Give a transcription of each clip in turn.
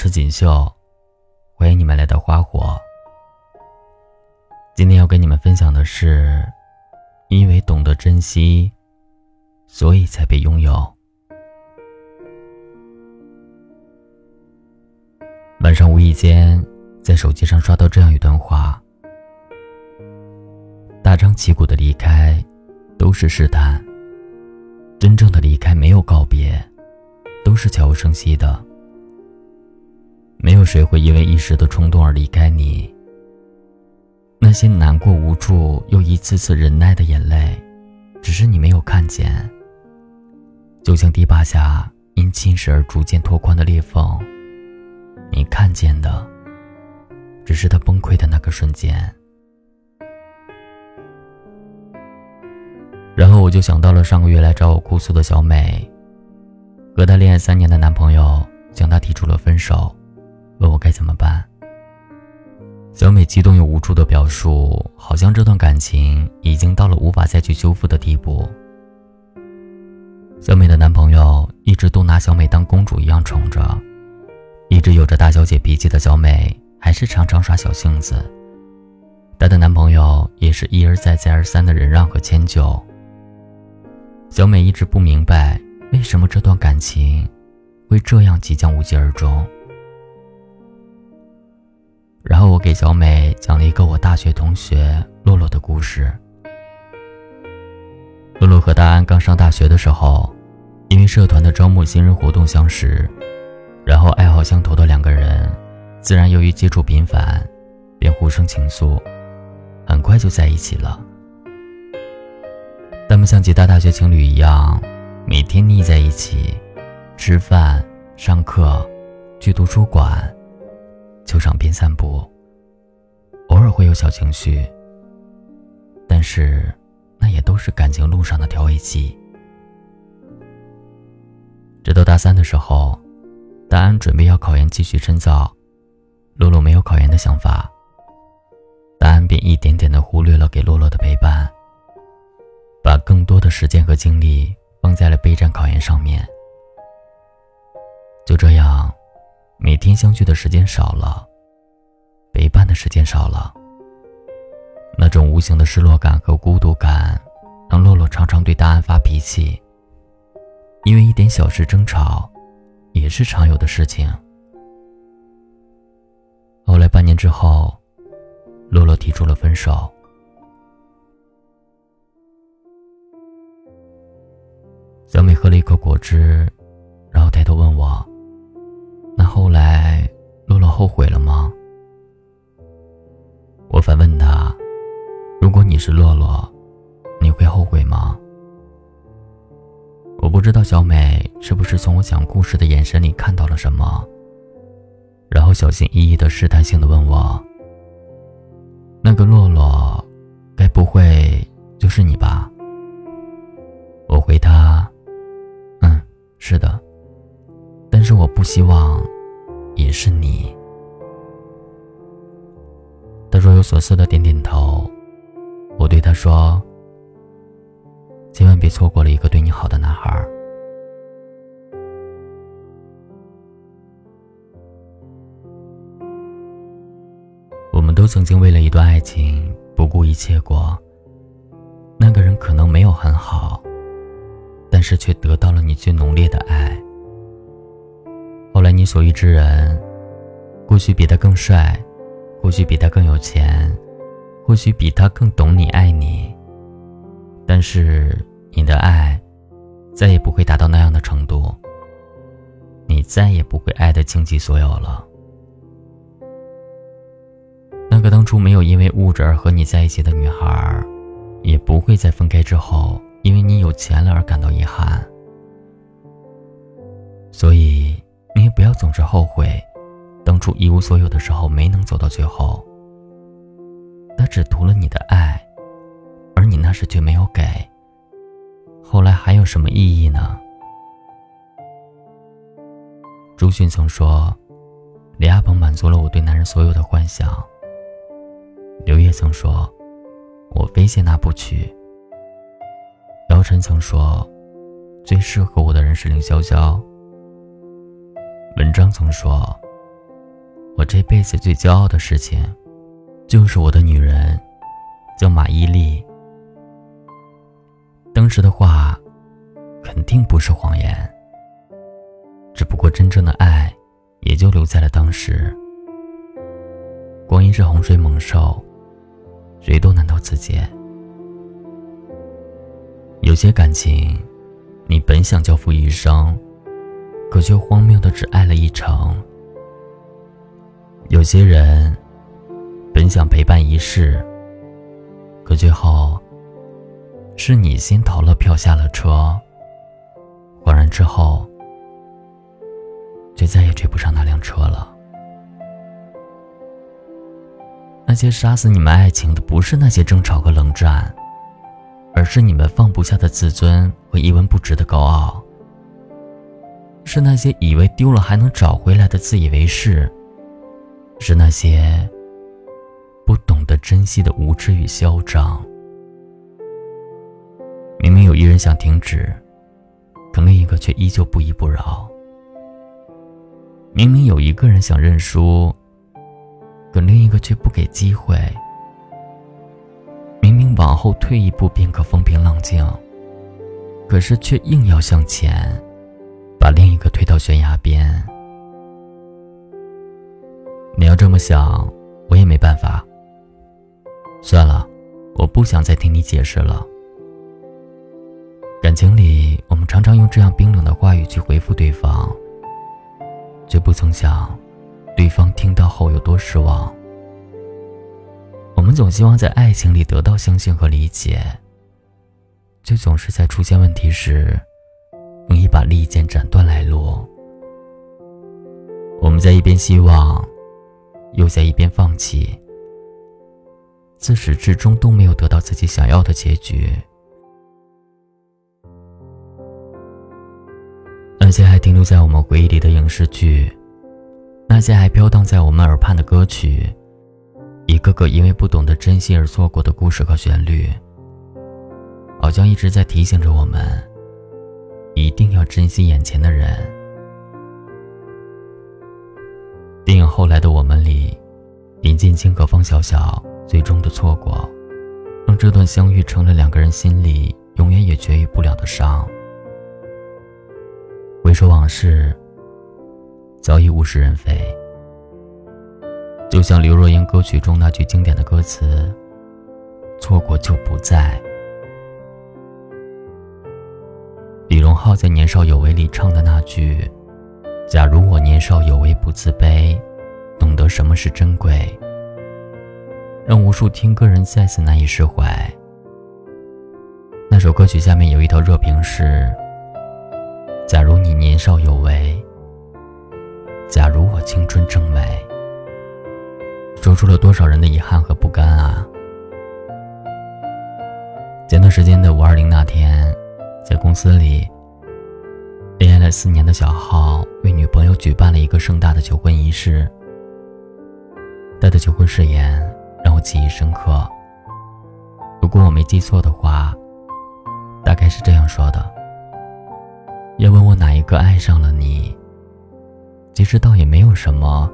是锦绣，欢迎你们来到花火。今天要跟你们分享的是，因为懂得珍惜，所以才被拥有。晚上无意间在手机上刷到这样一段话：大张旗鼓的离开，都是试探；真正的离开没有告别，都是悄无声息的。没有谁会因为一时的冲动而离开你。那些难过、无助又一次次忍耐的眼泪，只是你没有看见。就像堤坝下因侵蚀而逐渐拓宽的裂缝，你看见的，只是它崩溃的那个瞬间。然后我就想到了上个月来找我哭诉的小美，和她恋爱三年的男朋友向她提出了分手。问我该怎么办？小美激动又无助的表述，好像这段感情已经到了无法再去修复的地步。小美的男朋友一直都拿小美当公主一样宠着，一直有着大小姐脾气的小美，还是常常耍小性子。她的男朋友也是一而再、再而三的忍让和迁就。小美一直不明白，为什么这段感情会这样即将无疾而终。然后我给小美讲了一个我大学同学洛洛的故事。洛洛和大安刚上大学的时候，因为社团的招募新人活动相识，然后爱好相投的两个人，自然由于接触频繁，便互生情愫，很快就在一起了。他们像其他大学情侣一样，每天腻在一起，吃饭、上课、去图书馆。球场边散步，偶尔会有小情绪，但是那也都是感情路上的调味剂。直到大三的时候，大安准备要考研继续深造，洛洛没有考研的想法，大安便一点点的忽略了给洛洛的陪伴，把更多的时间和精力放在了备战考研上面。就这样。每天相聚的时间少了，陪伴的时间少了。那种无形的失落感和孤独感，让洛洛常常对大安发脾气。因为一点小事争吵，也是常有的事情。后来半年之后，洛洛提出了分手。小美喝了一口果汁，然后抬后悔了吗？我反问他：“如果你是洛洛，你会后悔吗？”我不知道小美是不是从我讲故事的眼神里看到了什么，然后小心翼翼的试探性的问我：“那个洛洛，该不会就是你吧？”我回他：“嗯，是的。”但是我不希望，也是你。有所思的点点头，我对他说：“千万别错过了一个对你好的男孩。”我们都曾经为了一段爱情不顾一切过，那个人可能没有很好，但是却得到了你最浓烈的爱。后来，你所遇之人，或许比他更帅，或许比他更有钱，或许比他更懂你、爱你。但是，你的爱再也不会达到那样的程度。你再也不会爱的倾其所有了。那个当初没有因为物质而和你在一起的女孩，也不会在分开之后因为你有钱了而感到遗憾。所以。你也不要总是后悔，当初一无所有的时候没能走到最后。他只图了你的爱，而你那时却没有给。后来还有什么意义呢？朱迅曾说：“李亚鹏满足了我对男人所有的幻想。”刘烨曾说：“我非谢娜不娶。”姚晨曾说：“最适合我的人是凌潇潇。”文章曾说：“我这辈子最骄傲的事情，就是我的女人，叫马伊琍。当时的话，肯定不是谎言。只不过真正的爱，也就留在了当时。光阴是洪水猛兽，谁都难逃此劫。有些感情，你本想交付一生，可却荒谬的只爱了一程。有些人，本想陪伴一世，可最后，是你先逃了票下了车。恍然之后。却再也追不上那辆车了。那些杀死你们爱情的，不是那些争吵和冷战，而是你们放不下的自尊和一文不值的高傲。是那些以为丢了还能找回来的自以为是，是那些不懂得珍惜的无知与嚣张。明明有一人想停止，可另一个却依旧不依不饶。明明有一个人想认输，可另一个却不给机会。明明往后退一步便可风平浪静，可是却硬要向前，把另一个推到悬崖边。你要这么想，我也没办法。算了，我不想再听你解释了。感情里，我们常常用这样冰冷的话语去回复对方。却不曾想，对方听到后有多失望。我们总希望在爱情里得到相信和理解，却总是在出现问题时，用一把利剑斩断来路。我们在一边希望，又在一边放弃，自始至终都没有得到自己想要的结局。那些还停留在我们回忆里的影视剧，那些还飘荡在我们耳畔的歌曲，一个个因为不懂得珍惜而错过的故事和旋律，好像一直在提醒着我们，一定要珍惜眼前的人。电影《后来的我们》里，林建清和方小小最终的错过，让这段相遇成了两个人心里永远也痊愈不了的伤。回首往事，早已物是人非。就像刘若英歌曲中那句经典的歌词：“错过就不在。”李荣浩在《年少有为》里唱的那句：“假如我年少有为不自卑，懂得什么是珍贵。”让无数听歌人再次难以释怀。那首歌曲下面有一条热评是。假如你年少有为，假如我青春正美，说出了多少人的遗憾和不甘啊！前段时间的五二零那天，在公司里，恋爱了四年的小浩为女朋友举办了一个盛大的求婚仪式。他的求婚誓言让我记忆深刻。如果我没记错的话，大概是这样说的。要问我哪一个爱上了你？其实倒也没有什么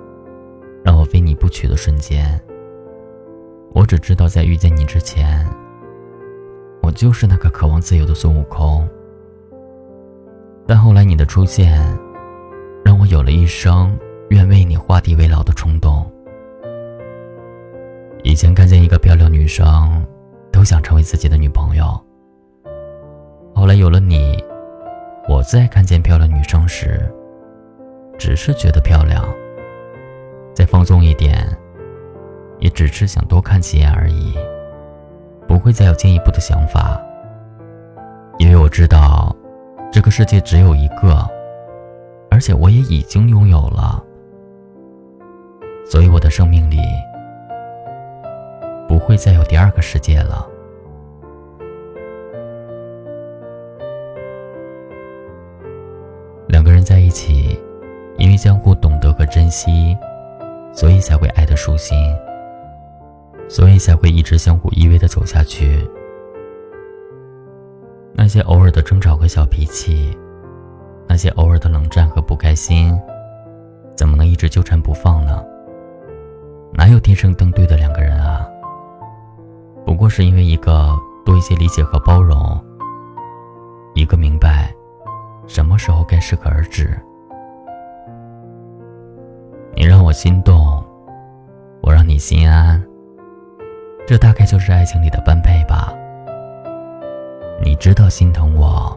让我非你不娶的瞬间。我只知道，在遇见你之前，我就是那个渴望自由的孙悟空。但后来你的出现，让我有了一生愿为你画地为牢的冲动。以前看见一个漂亮女生，都想成为自己的女朋友。后来有了你。我在看见漂亮女生时，只是觉得漂亮。再放纵一点，也只是想多看几眼而已，不会再有进一步的想法。因为我知道，这个世界只有一个，而且我也已经拥有了，所以我的生命里不会再有第二个世界了。两个人在一起，因为相互懂得和珍惜，所以才会爱得舒心，所以才会一直相互依偎的走下去。那些偶尔的争吵和小脾气，那些偶尔的冷战和不开心，怎么能一直纠缠不放呢？哪有天生登对的两个人啊？不过是因为一个多一些理解和包容，一个明白什么时候该适可而止。你让我心动，我让你心安，这大概就是爱情里的般配吧。你知道心疼我，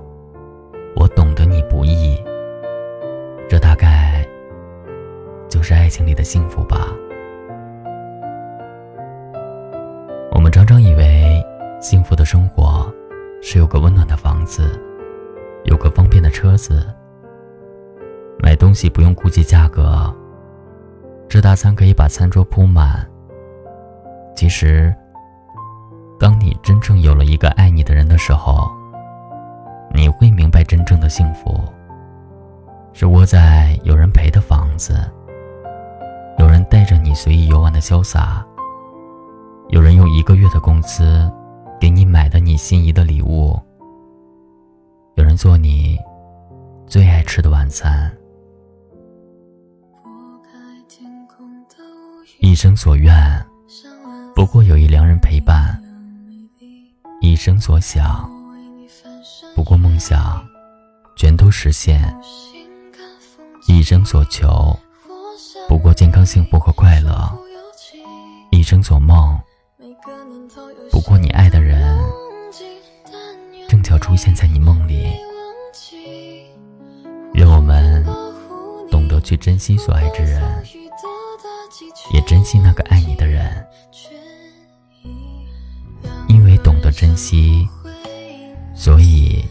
我懂得你不易，这大概就是爱情里的幸福吧。我们常常以为幸福的生活是有个温暖的房子，有个方便的车子，买东西不用顾及价格，吃大餐可以把餐桌铺满。其实，当你真正有了一个爱你的人的时候，你会明白，真正的幸福是窝在有人陪的房子，有人带着你随意游玩的潇洒。有人用一个月的工资给你买的你心仪的礼物，有人做你最爱吃的晚餐，一生所愿不过有一良人陪伴，一一生所想不过梦想全都实现，一生所求不过健康幸福和快乐，一生所梦。不过，你爱的人正巧出现在你梦里。愿我们懂得去珍惜所爱之人，也珍惜那个爱你惜，所以